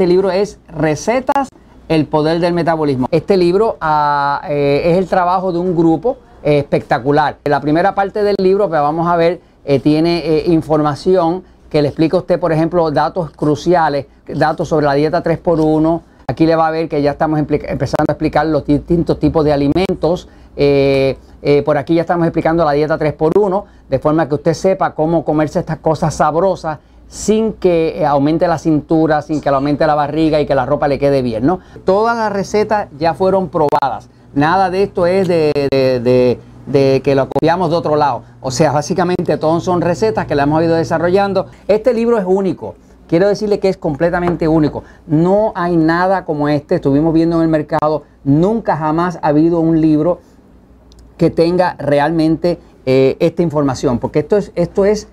Este libro es Recetas, el poder del metabolismo. Este libro ah, eh, es el trabajo de un grupo eh, espectacular. La primera parte del libro que vamos a ver eh, tiene información que le explica a usted, por ejemplo, datos cruciales, datos sobre la dieta 3x1. Aquí le va a ver que ya estamos empezando a explicar los distintos tipos de alimentos. por aquí ya estamos explicando la dieta 3x1, de forma que usted sepa cómo comerse estas cosas sabrosas sin que eh, aumente la cintura, sin que aumente la barriga y que la ropa le quede bien, ¿no? Todas las recetas ya fueron probadas. Nada de esto es de, que lo copiamos de otro lado. O sea, básicamente todos son recetas que la hemos ido desarrollando. Este libro es único. Quiero decirle que es completamente único. No hay nada como este. Estuvimos viendo en el mercado. Nunca jamás ha habido un libro que tenga realmente eh, esta información. Porque esto es, esto es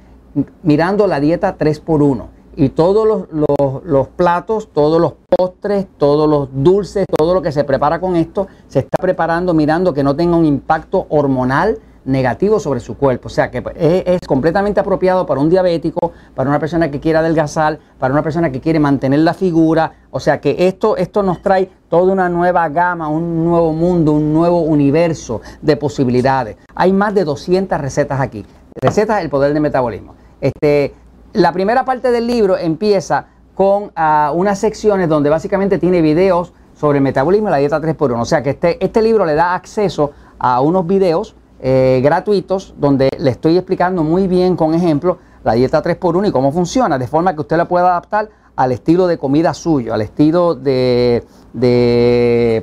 mirando la dieta 3x1 y todos los, platos, todos los postres, todos los dulces, todo lo que se prepara con esto, se está preparando mirando que no tenga un impacto hormonal negativo sobre su cuerpo. O sea que es, completamente apropiado para un diabético, para una persona que quiera adelgazar, para una persona que quiere mantener la figura. O sea que esto, esto nos trae toda una nueva gama, un nuevo mundo, un nuevo universo de posibilidades. Hay más de 200 recetas aquí. Recetas del poder del metabolismo. Este, la primera parte del libro empieza con ah, unas secciones donde básicamente tiene videos sobre el metabolismo y la dieta 3x1. O sea que este, este libro le da acceso a unos videos eh, gratuitos donde le estoy explicando muy bien con ejemplo la dieta 3x1 y cómo funciona, de forma que usted la pueda adaptar al estilo de comida suyo, al estilo de,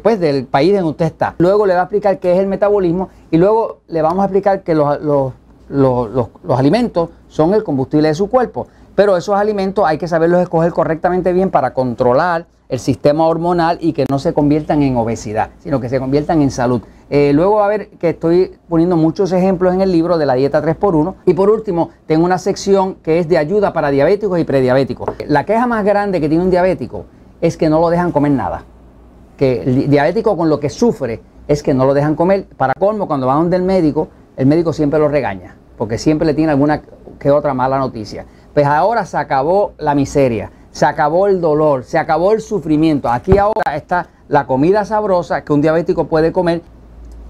pues, del país en usted está. Luego le va a explicar qué es el metabolismo y luego le vamos a explicar que los, alimentos son el combustible de su cuerpo. Pero esos alimentos hay que saberlos escoger correctamente bien para controlar el sistema hormonal y que no se conviertan en obesidad, sino que se conviertan en salud. Eh, luego va a ver que estoy poniendo muchos ejemplos en el libro de la dieta 3x1. Y por último, tengo una sección que es de ayuda para diabéticos y prediabéticos. La queja más grande que tiene un diabético es que no lo dejan comer nada. Que el diabético con lo que sufre es que no lo dejan comer. Para colmo, cuando va donde el médico, el médico siempre lo regaña, porque siempre le tiene alguna que otra mala noticia. Pues ahora se acabó la miseria, se acabó el dolor, se acabó el sufrimiento. Aquí ahora está la comida sabrosa que un diabético puede comer.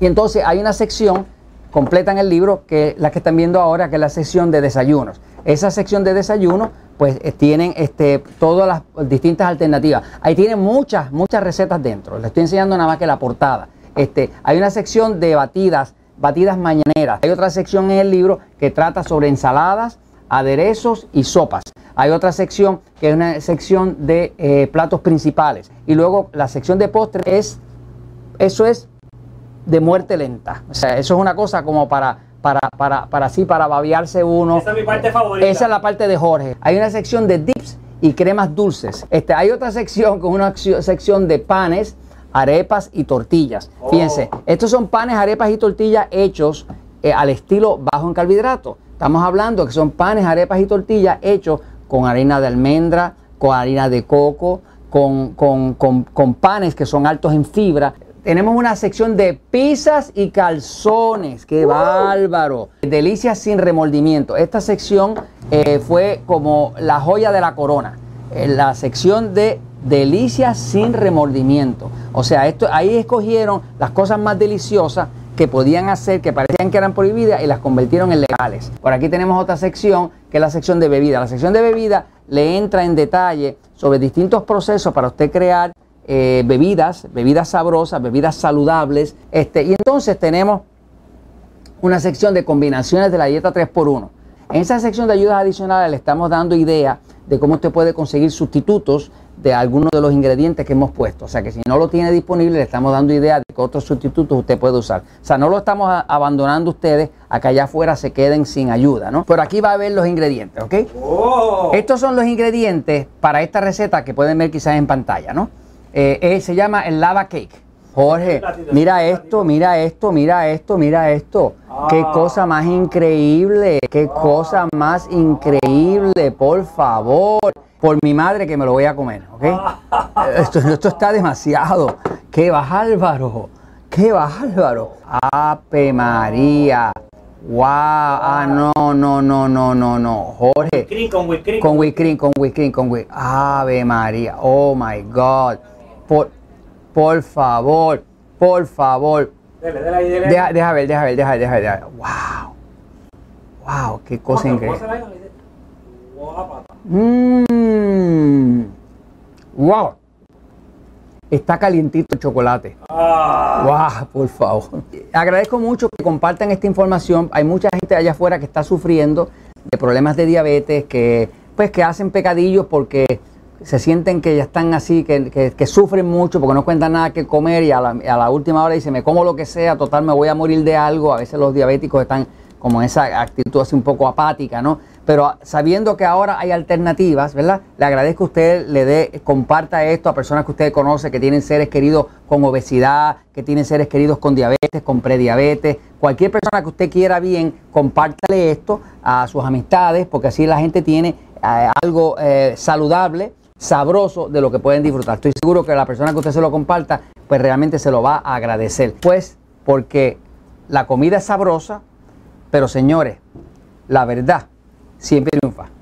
Y entonces hay una sección completa en el libro, que la que están viendo ahora, que es la sección de desayunos. Esa sección de desayuno, pues eh, tienen este, todas las distintas alternativas. Ahí tienen muchas, muchas recetas dentro. Les estoy enseñando nada más que la portada. Este, hay una sección de batidas batidas mañaneras. Hay otra sección en el libro que trata sobre ensaladas, aderezos y sopas. Hay otra sección que es una sección de eh, platos principales. Y luego la sección de postres es, eso es de muerte lenta. O sea, eso es una cosa como para, para, para, para así, para babiarse uno. Esa es mi parte favorita. Esa es la parte de Jorge. Hay una sección de dips y cremas dulces. Este, hay otra sección con una sección de panes arepas y tortillas. Oh. Fíjense, estos son panes, arepas y tortillas hechos eh, al estilo bajo en carbohidratos. Estamos hablando que son panes, arepas y tortillas hechos con harina de almendra, con harina de coco, con, con, panes que son altos en fibra. Tenemos una sección de pizzas y calzones. ¡Qué bárbaro! Delicias sin remordimiento. Esta sección eh, fue como la joya de la corona. En la sección de delicias sin remordimiento. O sea, esto, ahí escogieron las cosas más deliciosas que podían hacer, que parecían que eran prohibidas y las convirtieron en legales. Por aquí tenemos otra sección que es la sección de bebida. La sección de bebida le entra en detalle sobre distintos procesos para usted crear eh, bebidas, bebidas sabrosas, bebidas saludables. Este, y entonces tenemos una sección de combinaciones de la dieta 3x1. En esa sección de ayudas adicionales le estamos dando idea de cómo usted puede conseguir sustitutos de algunos de los ingredientes que hemos puesto. O sea que si no lo tiene disponible, le estamos dando idea de que otros sustitutos usted puede usar. O sea, no lo estamos abandonando ustedes a que allá afuera se queden sin ayuda, ¿no? Pero aquí va a ver los ingredientes, ¿ok? Oh. Estos son los ingredientes para esta receta que pueden ver quizás en pantalla, ¿no? Eh, eh, se llama el lava cake. Jorge, mira esto, mira esto, mira esto, mira esto. Qué ah. cosa más increíble, qué cosa más increíble, por favor. Por mi madre que me lo voy a comer, ¿ok? Esto, esto está demasiado. Qué bárbaro, qué bárbaro. Ape María. Wow, ah, no, no, no, no, no, no. Jorge. con whipped Con whipped cream, con whipped cream, con whipped Ave María, oh my God. Por, por favor, por favor. Dele, dele ahí, dele ahí. Deja, deja ver, deja ver, deja ver, deja ver. deja ver. Wow. Wow, qué cosa ¿Cómo increíble. Mmm. Wow. Está calientito el chocolate. Ah. Wow, por favor. Agradezco mucho que compartan esta información. Hay mucha gente allá afuera que está sufriendo de problemas de diabetes, que pues que hacen pecadillos porque se sienten que ya están así, que, que- sufren mucho porque no cuentan nada que comer y a la, a la última hora dicen, me como lo que sea, total me voy a morir de algo. A veces los diabéticos están como en esa actitud así un poco apática, ¿no? Pero sabiendo que ahora hay alternativas, ¿verdad? Le agradezco que usted le dé, comparta esto a personas que usted conoce, que tienen seres queridos con obesidad, que tienen seres queridos con diabetes, con prediabetes. Cualquier persona que usted quiera bien, compártale esto a sus amistades, porque así la gente tiene eh, algo eh, saludable, sabroso de lo que pueden disfrutar. Estoy seguro que la persona que usted se lo comparta, pues realmente se lo va a agradecer. Pues porque la comida es sabrosa, pero señores, la verdad siempre triunfa.